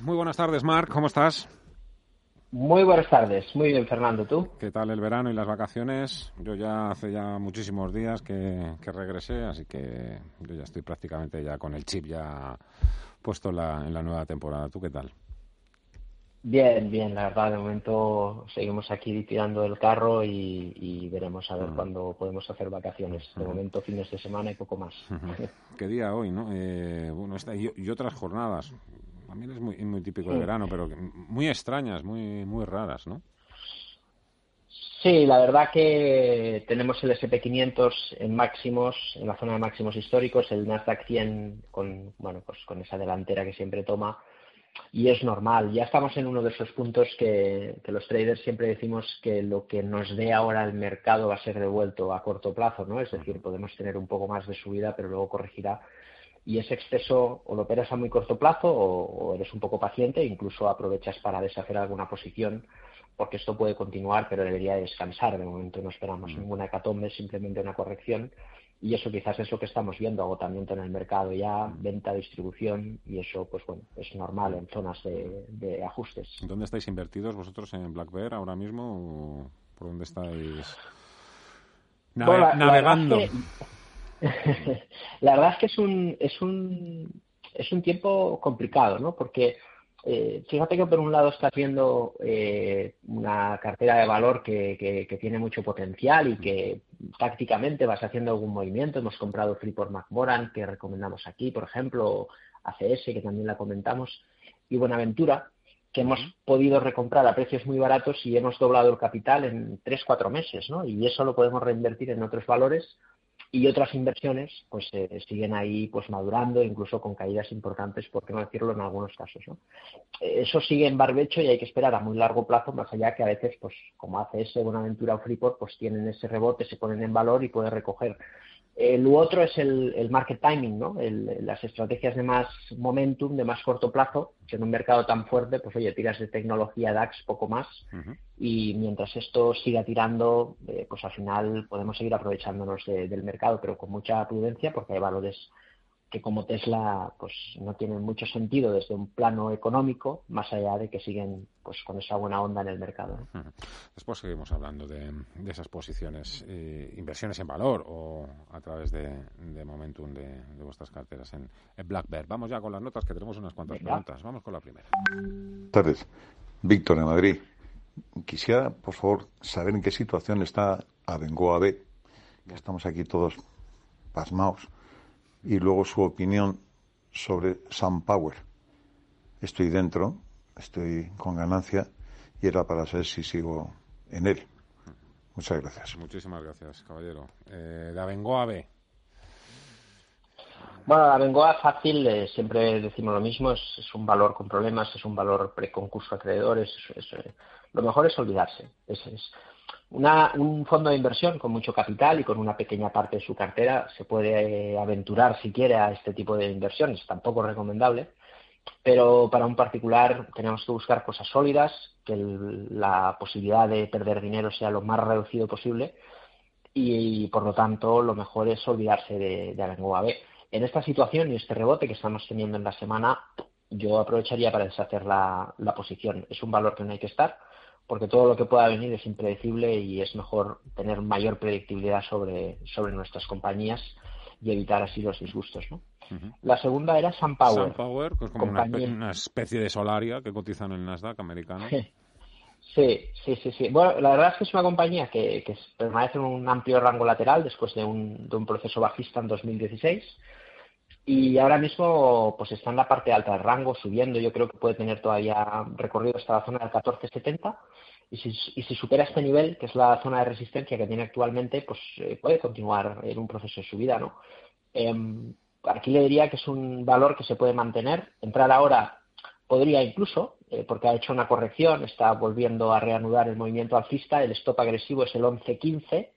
Muy buenas tardes, Marc. ¿Cómo estás? Muy buenas tardes. Muy bien, Fernando. ¿Tú? ¿Qué tal el verano y las vacaciones? Yo ya hace ya muchísimos días que, regresé, así que yo ya estoy prácticamente ya con el chip ya puesto en la, en la nueva temporada. ¿Tú qué tal? Bien, bien, la verdad, de momento seguimos aquí tirando el carro y, veremos a ver cuándo podemos hacer vacaciones. De momento, fines de semana y poco más. ¿Qué día hoy, no? Eh, bueno, esta, y, otras jornadas. También es muy, muy típico de verano, pero muy extrañas, muy, muy raras, ¿no? Sí, la verdad que tenemos el SP500 en máximos, en la zona de máximos históricos, el Nasdaq 100 con, bueno, pues con esa delantera que siempre toma y es normal. Ya estamos en uno de esos puntos que, los traders siempre decimos que lo que nos dé ahora el mercado va a ser devuelto a corto plazo, ¿no? Es decir, podemos tener un poco más de subida, pero luego corregirá. Y ese exceso o lo operas a muy corto plazo o, eres un poco paciente e incluso aprovechas para deshacer alguna posición porque esto puede continuar, pero debería descansar. De momento no esperamos ninguna hecatombe, simplemente una corrección y eso quizás es lo que estamos viendo, agotamiento en el mercado ya, mm. venta, distribución y eso pues bueno, es normal en zonas de, ajustes. ¿Dónde estáis invertidos vosotros en Black Bear ahora mismo? ¿Por dónde estáis navegando? La verdad, es que es un, es un, es un tiempo complicado, ¿no? Porque eh, fíjate que por un lado estás viendo eh, una cartera de valor que, que, tiene mucho potencial y que tácticamente vas haciendo algún movimiento. Hemos comprado Freeport McMoran, que recomendamos aquí, por ejemplo, ACS, que también la comentamos, y Buenaventura, que hemos podido recomprar a precios muy baratos y hemos doblado el capital en 3-4 meses, ¿no? Y eso lo podemos reinvertir en otros valores y otras inversiones pues eh, siguen ahí pues madurando incluso con caídas importantes por qué no decirlo en algunos casos ¿no? eso sigue en barbecho y hay que esperar a muy largo plazo más allá que a veces pues como hace ese Buenaventura o Freeport pues tienen ese rebote se ponen en valor y puede recoger el otro es el, market timing, ¿no? las estrategias de más momentum, de más corto plazo, que en un mercado tan fuerte, pues oye, tiras de tecnología DAX poco más y mientras esto siga tirando, eh, pues al final podemos seguir aprovechándonos del mercado, pero con mucha prudencia porque hay valores que como Tesla pues no tienen mucho sentido desde un plano económico, más allá de que siguen pues con esa buena onda en el mercado. Después seguimos hablando de, esas posiciones, eh, inversiones en valor o a través de, momentum de, vuestras carteras en, Black Bear. Vamos ya con las notas, que tenemos unas cuantas preguntas. Vamos con la primera. Buenas tardes. Víctor de Madrid. Quisiera, por favor, saber en qué situación está Abengoa B. Ya estamos aquí todos pasmados y luego su opinión sobre Power. Estoy dentro, estoy con ganancia y era para saber si sigo en él. Muchas gracias. Muchísimas gracias, caballero. Eh, la Bengoa B. Bueno, la Bengoa fácil, eh, siempre decimos lo mismo, es, un valor con problemas, es un valor preconcurso acreedores. Eh, lo mejor es olvidarse. Es, es, un fondo de inversión con mucho capital y con una pequeña parte de su cartera se puede eh, aventurar si quiere a este tipo de inversiones, tampoco recomendable, pero para un particular tenemos que buscar cosas sólidas, que la posibilidad de perder dinero sea lo más reducido posible y, por lo tanto lo mejor es olvidarse de, de B. En esta situación y este rebote que estamos teniendo en la semana, yo aprovecharía para deshacer la posición. Es un valor que no hay que estar porque todo lo que pueda venir es impredecible y es mejor tener mayor predictibilidad sobre, sobre nuestras compañías y evitar así los disgustos. ¿no? La segunda era SunPower. SunPower, que es como una, especie, de Solaria que cotiza en el Nasdaq americano. Sí, sí, sí, sí. Bueno, la verdad es que es una compañía que, que permanece en un amplio rango lateral después de un, de un proceso bajista en 2016 y ahora mismo pues está en la parte alta del rango, subiendo. Yo creo que puede tener todavía recorrido hasta la zona del 1470 y si, y si supera este nivel, que es la zona de resistencia que tiene actualmente, pues eh, puede continuar en un proceso de subida, ¿no? Em, aquí le diría que es un valor que se puede mantener. Entrar ahora podría incluso, eh, porque ha hecho una corrección, está volviendo a reanudar el movimiento alcista. El stop agresivo es el 11.15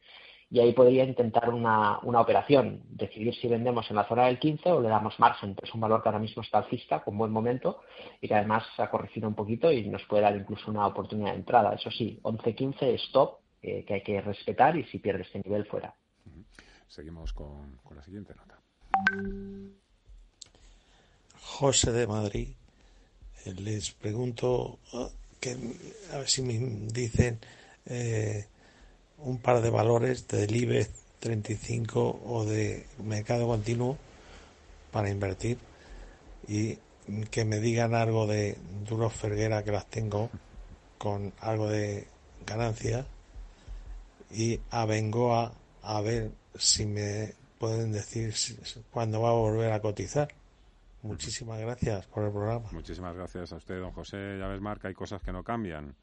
y ahí podría intentar una, una, operación, decidir si vendemos en la zona del 15 o le damos margen, es un valor que ahora mismo está alcista, con buen momento y que además ha corregido un poquito y nos puede dar incluso una oportunidad de entrada. Eso sí, 11-15 stop eh, que hay que respetar y si pierde este nivel fuera. Seguimos con, con la siguiente nota. José de Madrid. les pregunto ah, que a ver si me dicen eh, un par de valores del IBEX 35 o de mercado continuo para invertir y que me digan algo de Duro Ferguera que las tengo con algo de ganancia y a a ver si me pueden decir cuándo va a volver a cotizar. Muchísimas gracias por el programa. Muchísimas gracias a usted, don José. Ya ves, Marca, hay cosas que no cambian.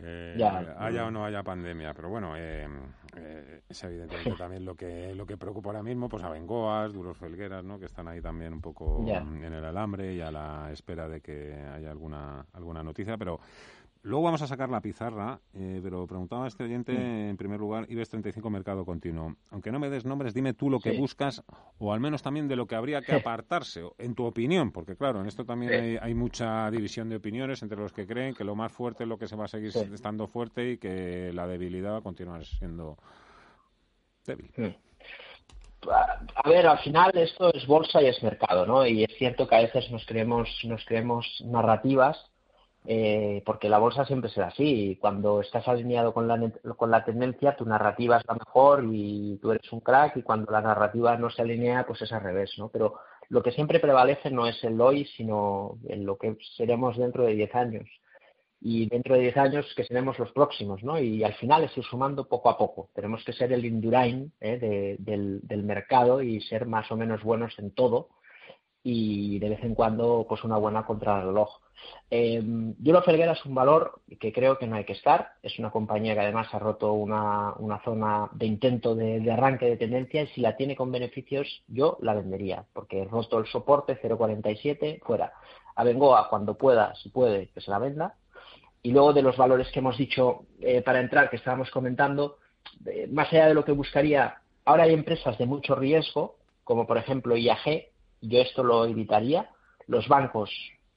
Eh, haya o no haya pandemia, pero bueno, eh, eh, es evidentemente también lo que lo que preocupa ahora mismo, pues a Bengoas, Duros Felgueras, ¿no? que están ahí también un poco en el alambre y a la espera de que haya alguna alguna noticia, pero Luego vamos a sacar la pizarra, eh, pero preguntaba a este oyente, en primer lugar, IBEX 35 Mercado Continuo. Aunque no me des nombres, dime tú lo que buscas, o al menos también de lo que habría que apartarse, en tu opinión, porque claro, en esto también hay, mucha división de opiniones entre los que creen que lo más fuerte es lo que se va a seguir estando fuerte y que la debilidad va a continuar siendo débil. A ver, al final esto es bolsa y es mercado, ¿no? Y es cierto que a veces nos creemos, nos creemos narrativas eh, porque la bolsa siempre será así. Cuando estás alineado con la, con la tendencia, tu narrativa es la mejor y tú eres un crack, y cuando la narrativa no se alinea, pues es al revés, ¿no? Pero lo que siempre prevalece no es el hoy, sino en lo que seremos dentro de 10 años. Y dentro de 10 años que seremos los próximos, ¿no? Y al final es sumando poco a poco. Tenemos que ser el Indurain ¿eh? del mercado y ser más o menos buenos en todo y de vez en cuando pues una buena contra el reloj. Eh, Duro Felguera es un valor que creo que no hay que estar. Es una compañía que además ha roto una, una zona de intento de, arranque de tendencia y si la tiene con beneficios yo la vendería porque he roto el soporte 0.47 fuera. A Bengoa cuando pueda, si puede, que se la venda. Y luego de los valores que hemos dicho eh, para entrar, que estábamos comentando, eh, más allá de lo que buscaría, ahora hay empresas de mucho riesgo, como por ejemplo IAG, yo esto lo evitaría. Los bancos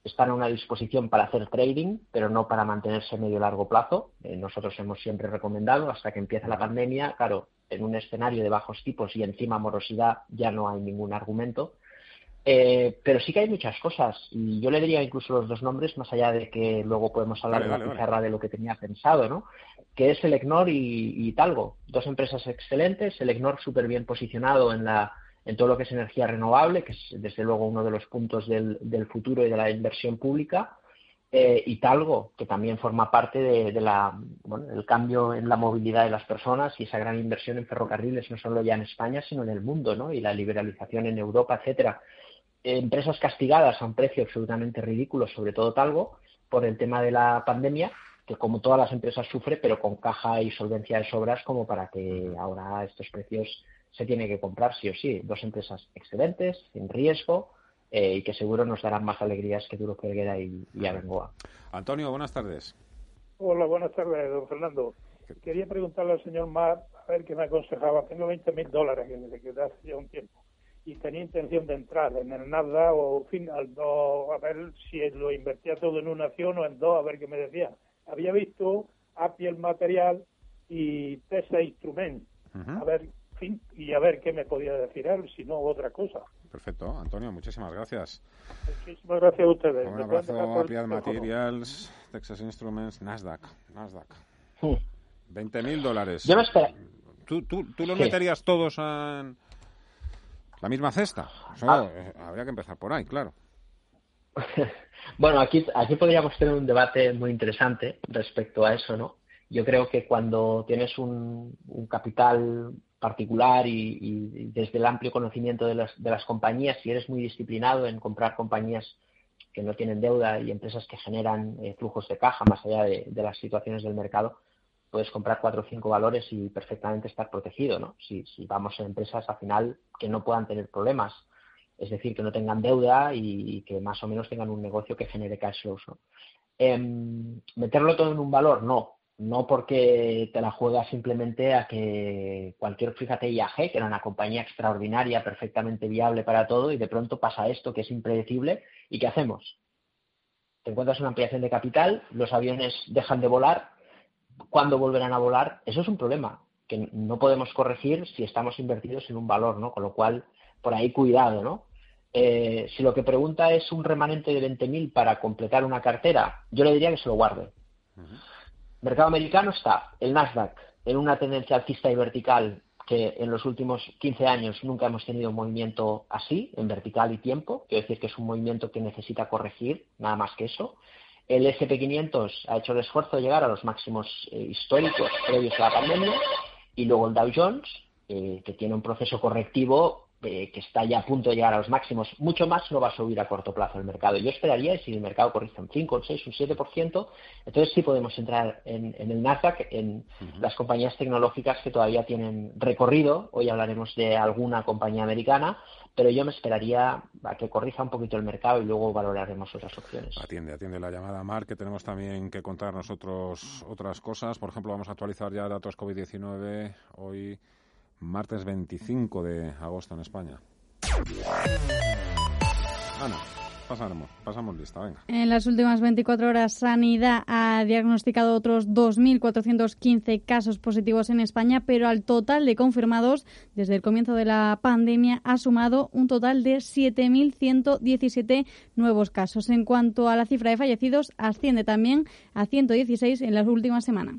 están a una disposición para hacer trading, pero no para mantenerse a medio largo plazo. Eh, nosotros hemos siempre recomendado hasta que empieza la pandemia, claro, en un escenario de bajos tipos y encima morosidad ya no hay ningún argumento. Eh, pero sí que hay muchas cosas y yo le diría incluso los dos nombres más allá de que luego podemos hablar de la pizarra de lo que tenía pensado, ¿no? Que es Elecnor y, y Talgo, dos empresas excelentes, Elecnor súper bien posicionado en la en todo lo que es energía renovable, que es desde luego uno de los puntos del, futuro y de la inversión pública, eh, y Talgo, que también forma parte de, la, bueno, del cambio en la movilidad de las personas y esa gran inversión en ferrocarriles, no solo ya en España, sino en el mundo, ¿no? y la liberalización en Europa, etcétera. empresas castigadas a un precio absolutamente ridículo, sobre todo Talgo, por el tema de la pandemia, que como todas las empresas sufre, pero con caja y solvencia de sobras como para que ahora estos precios se tiene que comprar sí o sí. Dos empresas excelentes, sin riesgo eh, y que seguro nos darán más alegrías que Duro Felguera y, y Abengoa. Antonio, buenas tardes. Hola, buenas tardes, don Fernando. Quería preguntarle al señor Mar a ver qué me aconsejaba. Tengo 20 mil dólares que me quedé hace ya un tiempo y tenía intención de entrar en el Nasdaq o, fin, al do, a ver si lo invertía todo en una acción o en dos, a ver qué me decía. Había visto Apple Material y Tesa Instrument. A ver y a ver qué me podía decir él, si no otra cosa. Perfecto, Antonio, muchísimas gracias. Muchísimas gracias a ustedes. Un abrazo a Materials, Texas Instruments, Nasdaq. Nasdaq. 20 mil dólares. Yo. ¿Tú, tú, tú los meterías todos en la misma cesta? Ah. Habría que empezar por ahí, claro. bueno, aquí, aquí podríamos tener un debate muy interesante respecto a eso, ¿no? Yo creo que cuando tienes un, un capital particular y, desde el amplio conocimiento de las, de las compañías, si eres muy disciplinado en comprar compañías que no tienen deuda y empresas que generan eh, flujos de caja más allá de, las situaciones del mercado, puedes comprar cuatro o cinco valores y perfectamente estar protegido, ¿no? Si, si vamos a empresas al final que no puedan tener problemas, es decir, que no tengan deuda y, que más o menos tengan un negocio que genere cash flows, ¿no? Em, meterlo todo en un valor, no no porque te la juegas simplemente a que cualquier, fíjate, IAG, que era una compañía extraordinaria, perfectamente viable para todo, y de pronto pasa esto que es impredecible, ¿y qué hacemos? Te encuentras una ampliación de capital, los aviones dejan de volar, ¿cuándo volverán a volar? Eso es un problema que no podemos corregir si estamos invertidos en un valor, ¿no? Con lo cual, por ahí cuidado, ¿no? Eh, si lo que pregunta es un remanente de 20.000 para completar una cartera, yo le diría que se lo guarde. Mercado americano está el Nasdaq en una tendencia alcista y vertical que en los últimos 15 años nunca hemos tenido un movimiento así, en vertical y tiempo. Quiero decir que es un movimiento que necesita corregir, nada más que eso. El SP500 ha hecho el esfuerzo de llegar a los máximos eh, históricos previos a la pandemia y luego el Dow Jones, eh, que tiene un proceso correctivo que está ya a punto de llegar a los máximos, mucho más no va a subir a corto plazo el mercado. Yo esperaría, si el mercado corrige un 5, un 6, un 7%, entonces sí podemos entrar en, el Nasdaq, en las compañías tecnológicas que todavía tienen recorrido. Hoy hablaremos de alguna compañía americana, pero yo me esperaría a que corrija un poquito el mercado y luego valoraremos otras opciones. Atiende, atiende la llamada, Mar, que tenemos también que contar nosotros otras cosas. Por ejemplo, vamos a actualizar ya datos COVID-19 hoy martes 25 de agosto en España. Ana, pasaremos, pasamos lista, venga. En las últimas 24 horas, Sanidad ha diagnosticado otros 2.415 casos positivos en España, pero al total de confirmados desde el comienzo de la pandemia ha sumado un total de 7.117 nuevos casos. En cuanto a la cifra de fallecidos, asciende también a 116 en la última semana.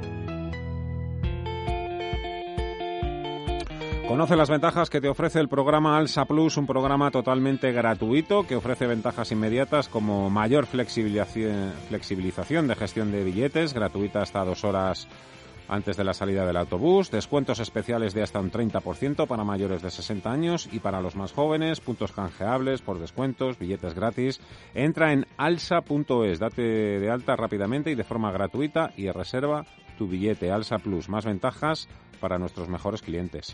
Conoce las ventajas que te ofrece el programa Alsa Plus, un programa totalmente gratuito que ofrece ventajas inmediatas como mayor flexibilización de gestión de billetes, gratuita hasta dos horas antes de la salida del autobús, descuentos especiales de hasta un 30% para mayores de 60 años y para los más jóvenes, puntos canjeables por descuentos, billetes gratis. Entra en alsa.es, date de alta rápidamente y de forma gratuita y reserva tu billete Alsa Plus. Más ventajas para nuestros mejores clientes.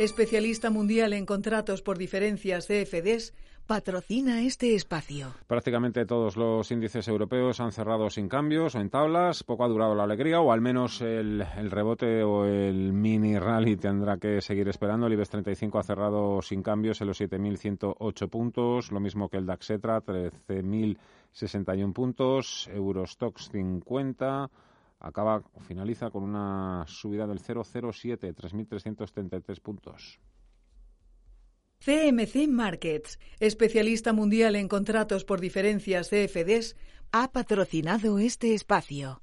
especialista mundial en contratos por diferencias CFDs, patrocina este espacio. Prácticamente todos los índices europeos han cerrado sin cambios o en tablas. Poco ha durado la alegría o al menos el, rebote o el mini rally tendrá que seguir esperando. El IBEX 35 ha cerrado sin cambios en los 7.108 puntos, lo mismo que el DAX ETRA, 13.061 puntos, Eurostox 50 acaba finaliza con una subida del 0,07, 3.333 puntos. CMC Markets, especialista mundial en contratos por diferencias CFDs, ha patrocinado este espacio.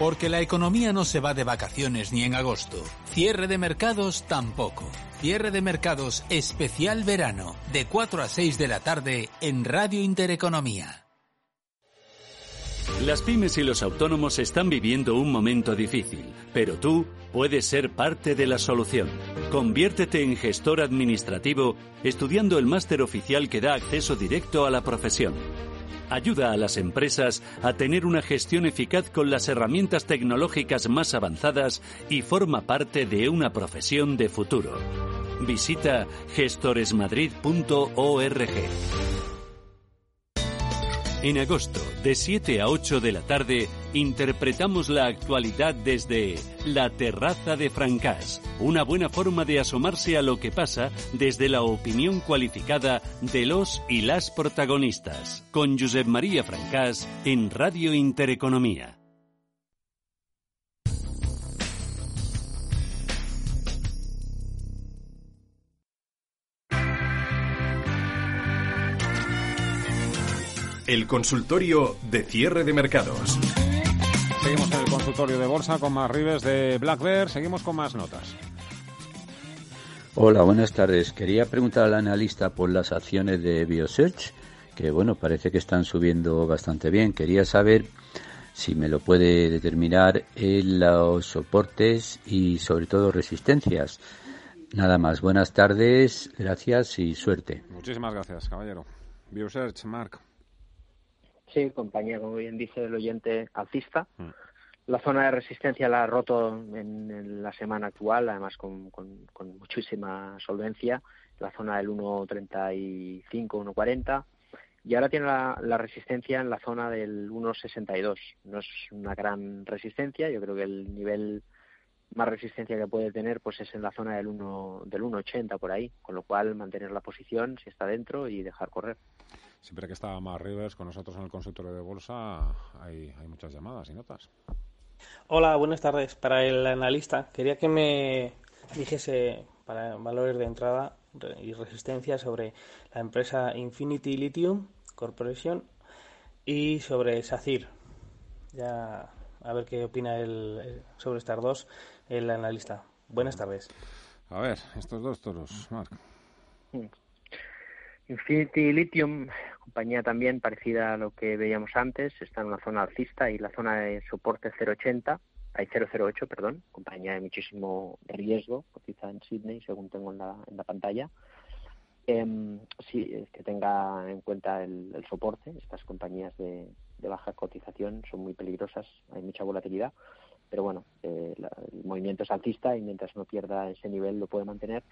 Porque la economía no se va de vacaciones ni en agosto. Cierre de mercados tampoco. Cierre de mercados especial verano, de 4 a 6 de la tarde en Radio Intereconomía. Las pymes y los autónomos están viviendo un momento difícil, pero tú puedes ser parte de la solución. Conviértete en gestor administrativo estudiando el máster oficial que da acceso directo a la profesión ayuda a las empresas a tener una gestión eficaz con las herramientas tecnológicas más avanzadas y forma parte de una profesión de futuro. Visita gestoresmadrid.org. En agosto, de 7 a 8 de la tarde, interpretamos la actualidad desde La Terraza de Francás, una buena forma de asomarse a lo que pasa desde la opinión cualificada de los y las protagonistas, con Josep María Francás en Radio Intereconomía. El consultorio de cierre de mercados. Consultorio de bolsa con más Rives de Black Bear. Seguimos con más notas. Hola, buenas tardes. Quería preguntar al analista por las acciones de Biosearch, que bueno, parece que están subiendo bastante bien. Quería saber si me lo puede determinar en los soportes y sobre todo resistencias. Nada más. Buenas tardes, gracias y suerte. Muchísimas gracias, caballero. Biosearch, Mark. Sí, compañía, como bien dice el oyente, alcista. Mm. La zona de resistencia la ha roto en, la semana actual, además con, muchísima solvencia, la zona del 1.35, 1.40, y ahora tiene la, resistencia en la zona del 1.62. No es una gran resistencia, yo creo que el nivel más resistencia que puede tener pues es en la zona del 1 del 1.80 por ahí, con lo cual mantener la posición si está dentro y dejar correr. Siempre que está más Rivers con nosotros en el consultorio de bolsa, hay, hay muchas llamadas y notas. Hola, buenas tardes. Para el analista, quería que me dijese para valores de entrada y resistencia sobre la empresa Infinity Lithium Corporation y sobre SACIR. Ya a ver qué opina el, sobre estas dos el analista. Buenas tardes. A ver, estos dos toros, Marc. Infinity Lithium, compañía también parecida a lo que veíamos antes, está en una zona alcista y la zona de soporte 080, hay 008, perdón, compañía de muchísimo riesgo, cotiza en Sydney, según tengo en la, en la pantalla. Eh, sí, que tenga en cuenta el, soporte. Estas compañías de, baja cotización son muy peligrosas, hay mucha volatilidad, pero bueno, eh, el movimiento es alcista y mientras no pierda ese nivel lo puede mantener.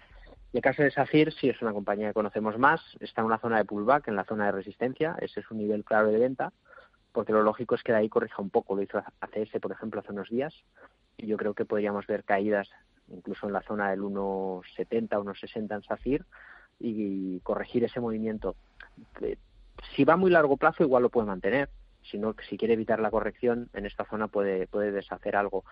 Y el caso de SACIR, sí es una compañía que conocemos más, está en una zona de pullback, en la zona de resistencia, ese es un nivel claro de venta, porque lo lógico es que de ahí corrija un poco, lo hizo ACS, por ejemplo, hace unos días, y yo creo que podríamos ver caídas incluso en la zona del 1,70, 1,60 en SACIR, y corregir ese movimiento. Si va a muy largo plazo, igual lo puede mantener, sino que si quiere evitar la corrección en esta zona puede, puede deshacer algo.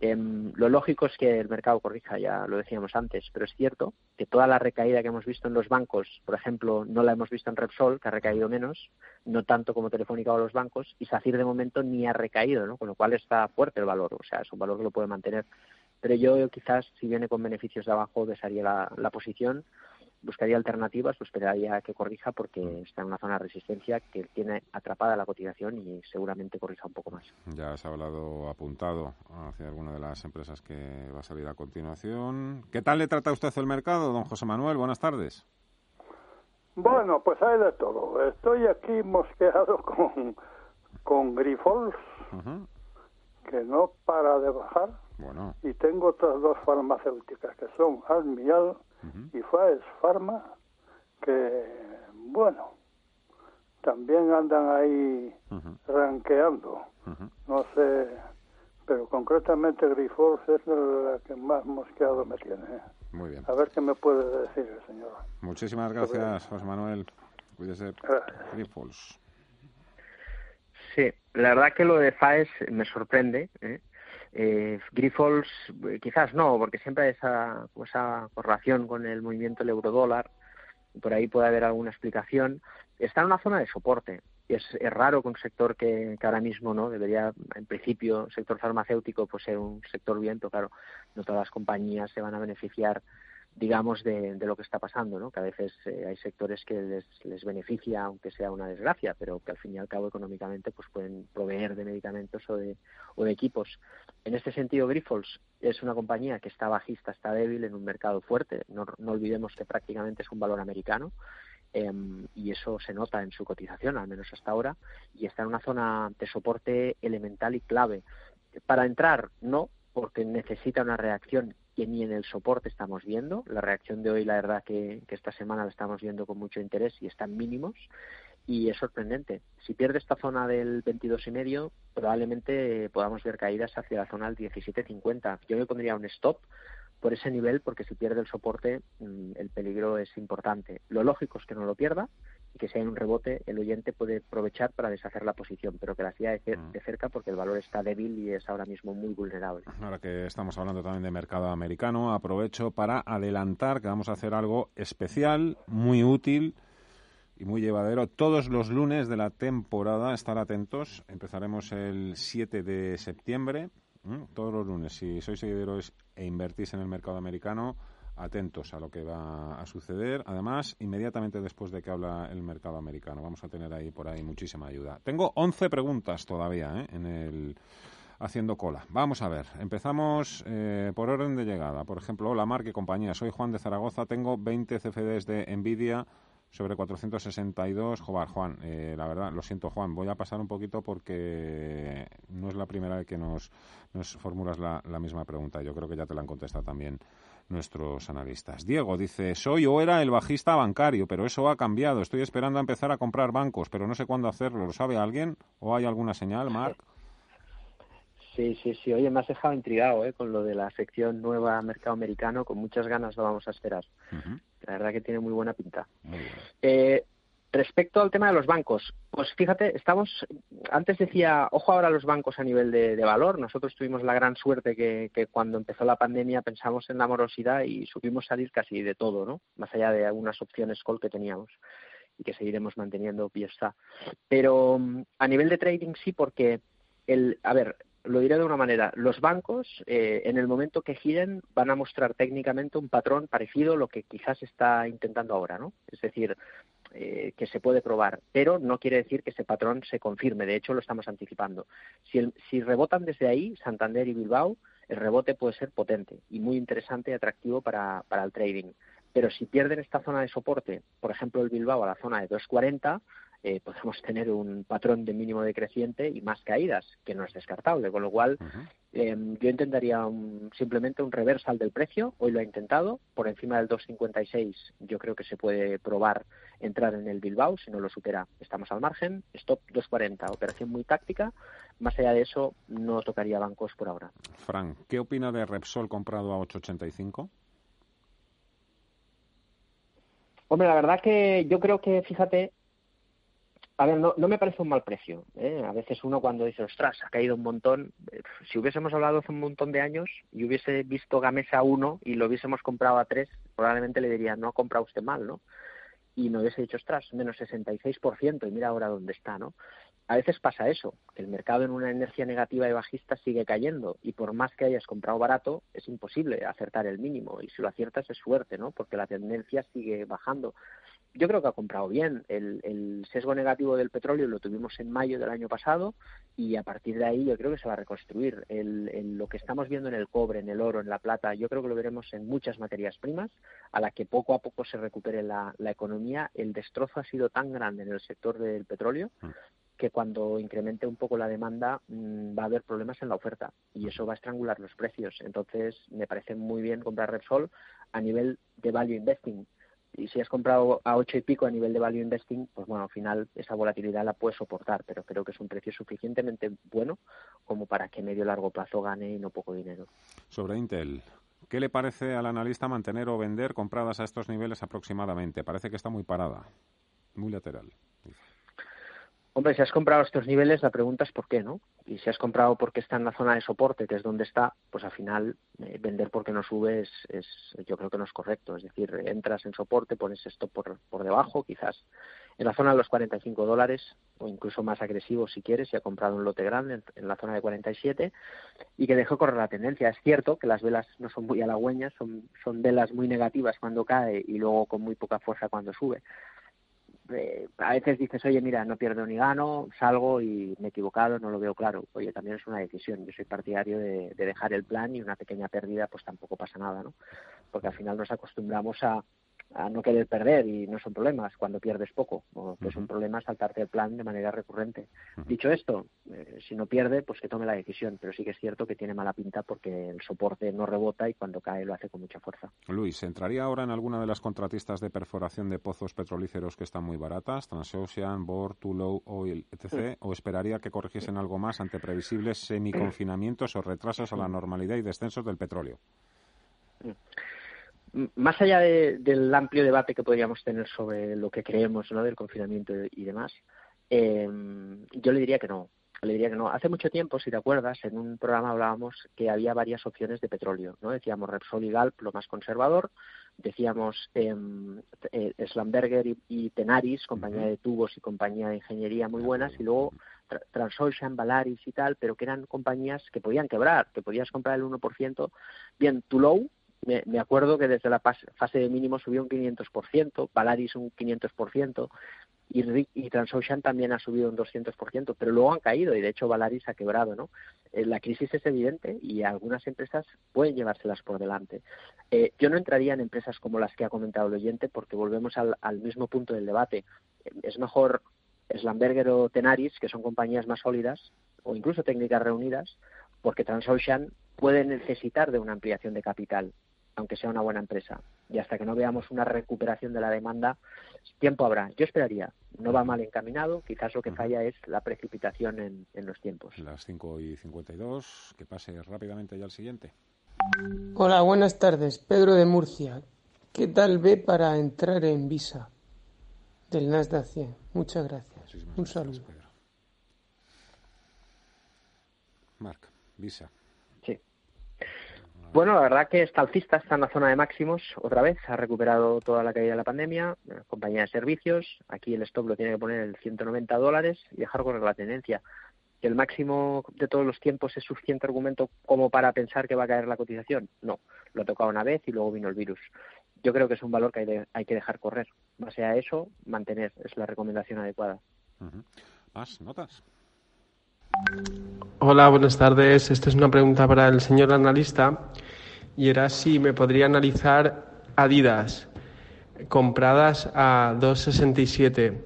Em, lo lógico es que el mercado corrija, ya lo decíamos antes, pero es cierto que toda la recaída que hemos visto en los bancos, por ejemplo, no la hemos visto en Repsol, que ha recaído menos, no tanto como Telefónica o los bancos, y SACIR de momento ni ha recaído, ¿no? con lo cual está fuerte el valor, o sea, es un valor que lo puede mantener. Pero yo quizás, si viene con beneficios de abajo, desharía la, la posición buscaría alternativas o esperaría que corrija porque está en una zona de resistencia que tiene atrapada la cotización y seguramente corrija un poco más. Ya has hablado apuntado hacia alguna de las empresas que va a salir a continuación. ¿Qué tal le trata usted el mercado, don José Manuel? Buenas tardes. Bueno, pues hay de todo. Estoy aquí mosqueado con, con Grifols, que no para de bajar Bueno. Y tengo otras dos farmacéuticas que son Almial y Faes Pharma, que, bueno, también andan ahí ranqueando. No sé, pero concretamente Grifols es la que más mosqueado me tiene. ¿eh? Muy bien. A ver qué me puede decir el señor. Muchísimas gracias, José Manuel. Cuídese. Grifols. Sí, la verdad que lo de FAES me sorprende. ¿eh? Eh, eh, quizás no, porque siempre hay esa, esa correlación con el movimiento del eurodólar. Por ahí puede haber alguna explicación. Está en una zona de soporte. Es, es raro que un sector que, que, ahora mismo no debería, en principio, el sector farmacéutico, pues ser un sector viento. Claro, no todas las compañías se van a beneficiar digamos, de, de, lo que está pasando, ¿no? Que a veces eh, hay sectores que les, les, beneficia, aunque sea una desgracia, pero que al fin y al cabo económicamente pues pueden proveer de medicamentos o de, o de equipos. En este sentido, Grifols es una compañía que está bajista, está débil en un mercado fuerte. No, no olvidemos que prácticamente es un valor americano. Eh, y eso se nota en su cotización, al menos hasta ahora, y está en una zona de soporte elemental y clave. Para entrar, no, porque necesita una reacción que ni en el soporte estamos viendo. La reacción de hoy, la verdad que, esta semana la estamos viendo con mucho interés y están mínimos. Y es sorprendente. Si pierde esta zona del 22,5, y medio, probablemente podamos ver caídas hacia la zona del 17,50. Yo me pondría un stop por ese nivel porque si pierde el soporte el peligro es importante. Lo lógico es que no lo pierda y que si hay un rebote el oyente puede aprovechar para deshacer la posición, pero que la siga de, de, cerca porque el valor está débil y es ahora mismo muy vulnerable. Ahora que estamos hablando también de mercado americano, aprovecho para adelantar que vamos a hacer algo especial, muy útil y muy llevadero. Todos los lunes de la temporada, estar atentos, empezaremos el 7 de septiembre todos los lunes, si sois seguidores e invertís en el mercado americano, atentos a lo que va a suceder. Además, inmediatamente después de que habla el mercado americano, vamos a tener ahí por ahí muchísima ayuda. Tengo 11 preguntas todavía ¿eh? en el haciendo cola. Vamos a ver, empezamos eh, por orden de llegada. Por ejemplo, hola Marc y compañía, soy Juan de Zaragoza, tengo 20 CFDs de Nvidia sobre 462. Joder, Juan, eh, la verdad, lo siento, Juan, voy a pasar un poquito porque no es la primera vez que nos, nos formulas la, la, misma pregunta. Yo creo que ya te la han contestado también nuestros analistas. Diego dice, soy o era el bajista bancario, pero eso ha cambiado. Estoy esperando a empezar a comprar bancos, pero no sé cuándo hacerlo. ¿Lo sabe alguien? ¿O hay alguna señal, Marc? Sí, sí, sí. Oye, me has dejado intrigado ¿eh? con lo de la sección nueva mercado americano. Con muchas ganas lo vamos a esperar. Uh -huh. La verdad que tiene muy buena pinta. Muy. Eh, respecto al tema de los bancos, pues fíjate, estamos, antes decía, ojo ahora a los bancos a nivel de, de valor. Nosotros tuvimos la gran suerte que, que, cuando empezó la pandemia pensamos en la morosidad y supimos salir casi de todo, ¿no? Más allá de algunas opciones call que teníamos y que seguiremos manteniendo, y está. Pero a nivel de trading sí, porque el, a ver, lo diré de una manera, los bancos eh, en el momento que giren van a mostrar técnicamente un patrón parecido a lo que quizás está intentando ahora, ¿no? Es decir, eh, que se puede probar, pero no quiere decir que ese patrón se confirme, de hecho lo estamos anticipando. Si, rebotan desde ahí, Santander y Bilbao, el rebote puede ser potente y muy interesante y atractivo para, para el trading. Pero si pierden esta zona de soporte, por ejemplo el Bilbao a la zona de 240, eh, podemos tener un patrón de mínimo decreciente y más caídas, que no es descartable. Con lo cual, uh -huh. eh, yo intentaría un, simplemente un reversal del precio. Hoy lo ha intentado. Por encima del 2,56 yo creo que se puede probar entrar en el Bilbao. Si no lo supera, estamos al margen. Stop 2,40. Operación muy táctica. Más allá de eso, no tocaría bancos por ahora. Frank, ¿qué opina de Repsol comprado a 8,85? Hombre, la verdad que yo creo que, fíjate, a ver, no, no, me parece un mal precio. ¿eh? A veces uno cuando dice, ostras, ha caído un montón. Si hubiésemos hablado hace un montón de años y hubiese visto Gamesa 1 y lo hubiésemos comprado a 3, probablemente le diría, no ha comprado usted mal, ¿no? Y me hubiese dicho, ostras, menos 66% y mira ahora dónde está, ¿no? A veces pasa eso, que el mercado en una inercia negativa y bajista sigue cayendo y por más que hayas comprado barato, es imposible acertar el mínimo y si lo aciertas es suerte, ¿no? Porque la tendencia sigue bajando yo creo que ha comprado bien. El, el, sesgo negativo del petróleo lo tuvimos en mayo del año pasado y a partir de ahí yo creo que se va a reconstruir. El, el, lo que estamos viendo en el cobre, en el oro, en la plata, yo creo que lo veremos en muchas materias primas, a la que poco a poco se recupere la, la economía. El destrozo ha sido tan grande en el sector del petróleo que cuando incremente un poco la demanda mm, va a haber problemas en la oferta y eso va a estrangular los precios. Entonces, me parece muy bien comprar Repsol a nivel de value investing. Y si has comprado a ocho y pico a nivel de value investing, pues bueno, al final esa volatilidad la puedes soportar, pero creo que es un precio suficientemente bueno como para que medio largo plazo gane y no poco dinero. Sobre Intel, ¿qué le parece al analista mantener o vender compradas a estos niveles aproximadamente? Parece que está muy parada, muy lateral. Hombre, si has comprado estos niveles, la pregunta es por qué, ¿no? Y si has comprado porque está en la zona de soporte, que es donde está, pues al final eh, vender porque no sube es, yo creo que no es correcto. Es decir, entras en soporte, pones esto por, por debajo, quizás en la zona de los 45 dólares o incluso más agresivo si quieres, si ha comprado un lote grande en, la zona de 47 y que dejó correr la tendencia. Es cierto que las velas no son muy halagüeñas, son, son velas muy negativas cuando cae y luego con muy poca fuerza cuando sube eh, a veces dices, oye, mira, no pierdo ni gano, salgo y me he equivocado, no lo veo claro. Oye, también es una decisión. Yo soy partidario de, de dejar el plan y una pequeña pérdida, pues tampoco pasa nada, ¿no? Porque al final nos acostumbramos a, a no querer perder y no son problemas cuando pierdes poco, o que es un problema saltarte el plan de manera recurrente. Dicho esto, eh, si no pierde, pues que tome la decisión, pero sí que es cierto que tiene mala pinta porque el soporte no rebota y cuando cae lo hace con mucha fuerza. Luis, ¿entraría ahora en alguna de las contratistas de perforación de pozos petrolíferos que están muy baratas, Transocean, Bor, Tullow, Oil, etc., o esperaría que corrigiesen algo más ante previsibles semiconfinamientos o retrasos a la normalidad y descensos del petróleo? Más allá del amplio debate que podríamos tener sobre lo que creemos ¿no? del confinamiento y demás, eh, yo le diría que no. Le diría que no. Hace mucho tiempo, si te acuerdas, en un programa hablábamos que había varias opciones de petróleo. ¿no? Decíamos Repsol y Galp, lo más conservador. Decíamos em, eh, Slamberger y, Tenaris, compañía de tubos y compañía de ingeniería muy buenas. Y luego Transocean, Valaris y tal, pero que eran compañías que podían quebrar, que podías comprar el 1%. Bien, Tullow, me, acuerdo que desde la fase de mínimo subió un 500%, Valaris un 500%, y, y Transocean también ha subido un 200%, pero luego han caído y de hecho Valaris ha quebrado, ¿no? Eh, la crisis es evidente y algunas empresas pueden llevárselas por delante. Eh, yo no entraría en empresas como las que ha comentado el oyente porque volvemos al mismo punto del debate. Es mejor Slamberger o Tenaris, que son compañías más sólidas, o incluso técnicas reunidas, porque Transocean puede necesitar de una ampliación de capital aunque sea una buena empresa. Y hasta que no veamos una recuperación de la demanda, tiempo habrá. Yo esperaría. No va mal encaminado. Quizás lo que falla es la precipitación en, los tiempos. Las 5 y 52. Que pase rápidamente ya al siguiente. Hola, buenas tardes. Pedro de Murcia. ¿Qué tal ve para entrar en Visa del Nasdaq 100? Muchas gracias. Un saludo. Marc, Visa. Bueno, la verdad que está alcista, está en la zona de máximos otra vez, ha recuperado toda la caída de la pandemia, compañía de servicios, aquí el stop lo tiene que poner en 190 dólares y dejar correr la tendencia. ¿Que el máximo de todos los tiempos es suficiente argumento como para pensar que va a caer la cotización? No, lo ha tocado una vez y luego vino el virus. Yo creo que es un valor que hay, que dejar correr. Base a eso, mantener es la recomendación adecuada. ¿Más notas? Hola, buenas tardes. Esta es una pregunta para el señor analista y era si me podría analizar Adidas compradas a 2,67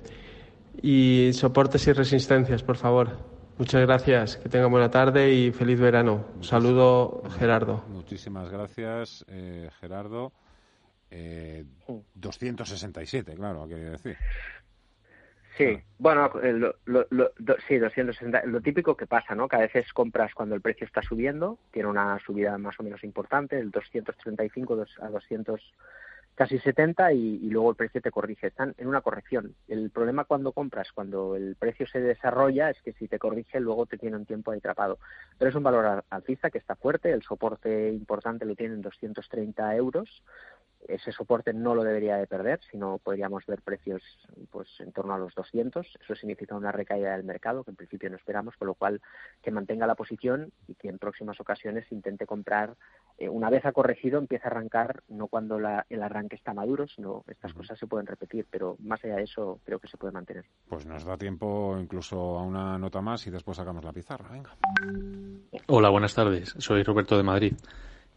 y soportes y resistencias, por favor. Muchas gracias, que tenga buena tarde y feliz verano. saludo, Gerardo. Muchísimas gracias, eh, Gerardo. 267, eh, claro, hay que decir. Sí, bueno, eh, lo, lo, lo, sí, 260. Lo típico que pasa, ¿no? Que a veces compras cuando el precio está subiendo, tiene una subida más o menos importante, del 235 a 200 casi 70 y, y, luego el precio te corrige. Están en una corrección. El problema cuando compras, cuando el precio se desarrolla, es que si te corrige luego te tiene un tiempo atrapado. Pero es un valor alcista que está fuerte, el soporte importante lo tiene en 230 euros ese soporte no lo debería de perder, sino podríamos ver precios pues en torno a los 200. Eso significa una recaída del mercado que en principio no esperamos, con lo cual que mantenga la posición y que en próximas ocasiones intente comprar eh, una vez ha corregido empieza a arrancar no cuando el arranque está maduro, sino estas cosas se pueden repetir, pero más allá de eso creo que se puede mantener. Pues nos da tiempo incluso a una nota más y después sacamos la pizarra. Venga. Hola, buenas tardes. Soy Roberto de Madrid.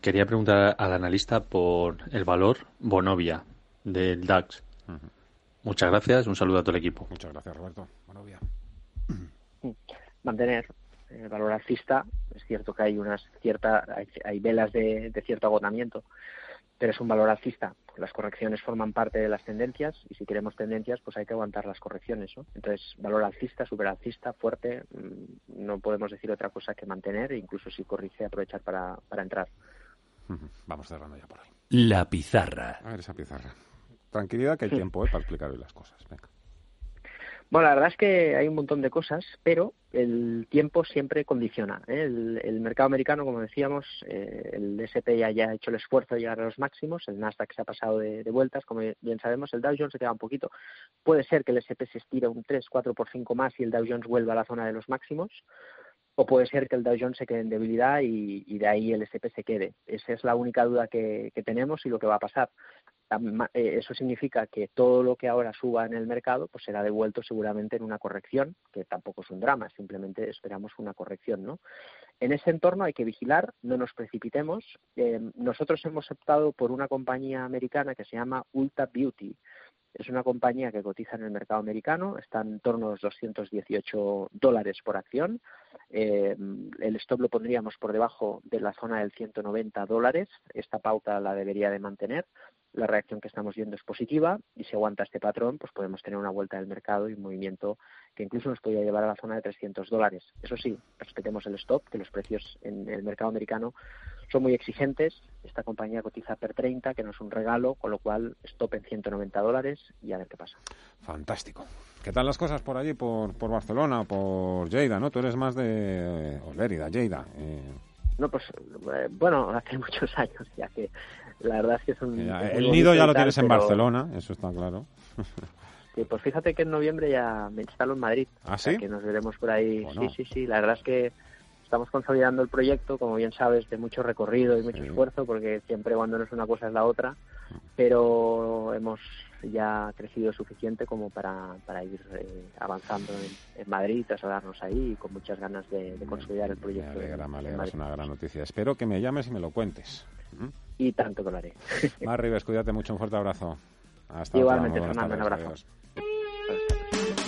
Quería preguntar al analista por el valor Bonovia del DAX. Muchas gracias, un saludo a todo el equipo. Muchas gracias, Roberto. Bonovia. Mantener el valor alcista. Es cierto que hay unas cierta, hay, velas de, cierto agotamiento, pero es un valor alcista. Las correcciones forman parte de las tendencias y si queremos tendencias, pues hay que aguantar las correcciones. ¿no? Entonces, valor alcista, super alcista, fuerte, mm, no podemos decir otra cosa que mantener e incluso si corrige, aprovechar para, para entrar. Vamos cerrando ya por ahí. La pizarra. A ver esa pizarra. Tranquilidad que hay tiempo ¿eh? para explicar hoy las cosas. Venga. Bueno, la verdad es que hay un montón de cosas, pero el tiempo siempre condiciona. ¿eh? El, mercado americano, como decíamos, eh, el S&P ya, ha hecho el esfuerzo de llegar a los máximos, el Nasdaq se ha pasado de, vueltas, como bien sabemos, el Dow Jones se queda un poquito. Puede ser que el S&P se estire un 3, 4 por 5 más y el Dow Jones vuelva a la zona de los máximos, o puede ser que el Dow Jones se quede en debilidad y, de ahí el S&P se quede. Esa es la única duda que tenemos y lo que va a pasar. Eh, eso significa que todo lo que ahora suba en el mercado pues será devuelto seguramente en una corrección, que tampoco es un drama, simplemente esperamos una corrección, ¿no? En ese entorno hay que vigilar, no nos precipitemos. Eh, nosotros hemos optado por una compañía americana que se llama Ulta Beauty. Es una compañía que cotiza en el mercado americano, está en torno a los 218 dólares por acción. Eh, el stop lo pondríamos por debajo de la zona del 190 dólares. Esta pauta la debería de mantener la reacción que estamos viendo es positiva y si aguanta este patrón, pues podemos tener una vuelta del mercado y un movimiento que incluso nos podría llevar a la zona de 300 dólares. Eso sí, respetemos el stop, que los precios en el mercado americano son muy exigentes. Esta compañía cotiza per 30, que no es un regalo, con lo cual stop en 190 dólares y a ver qué pasa. Fantástico. ¿Qué tal las cosas por allí, por, por Barcelona, por Lleida, no? Tú eres más de Olérida, Lleida. Eh. No, pues eh, bueno, hace muchos años ya que la verdad es que es un... el nido ya lo tienes en Barcelona, eso está claro. Sí, pues fíjate que en noviembre ya me instalo en Madrid. ¿Ah, sí? que nos veremos por ahí. Sí, sí, sí. La verdad es que estamos consolidando el proyecto, como bien sabes, de mucho recorrido y mucho esfuerzo, porque siempre cuando no es una cosa es la otra, pero hemos ya crecido suficiente como para, para ir eh, avanzando en, en, Madrid, trasladarnos ahí y con muchas ganas de, consolidar el proyecto. Me alegra, es una gran noticia. Espero que me llames y me lo cuentes. ¿Mm? Y tanto que lo haré. Rives, cuídate mucho, un fuerte abrazo. Hasta Igualmente, Fernando, un abrazo.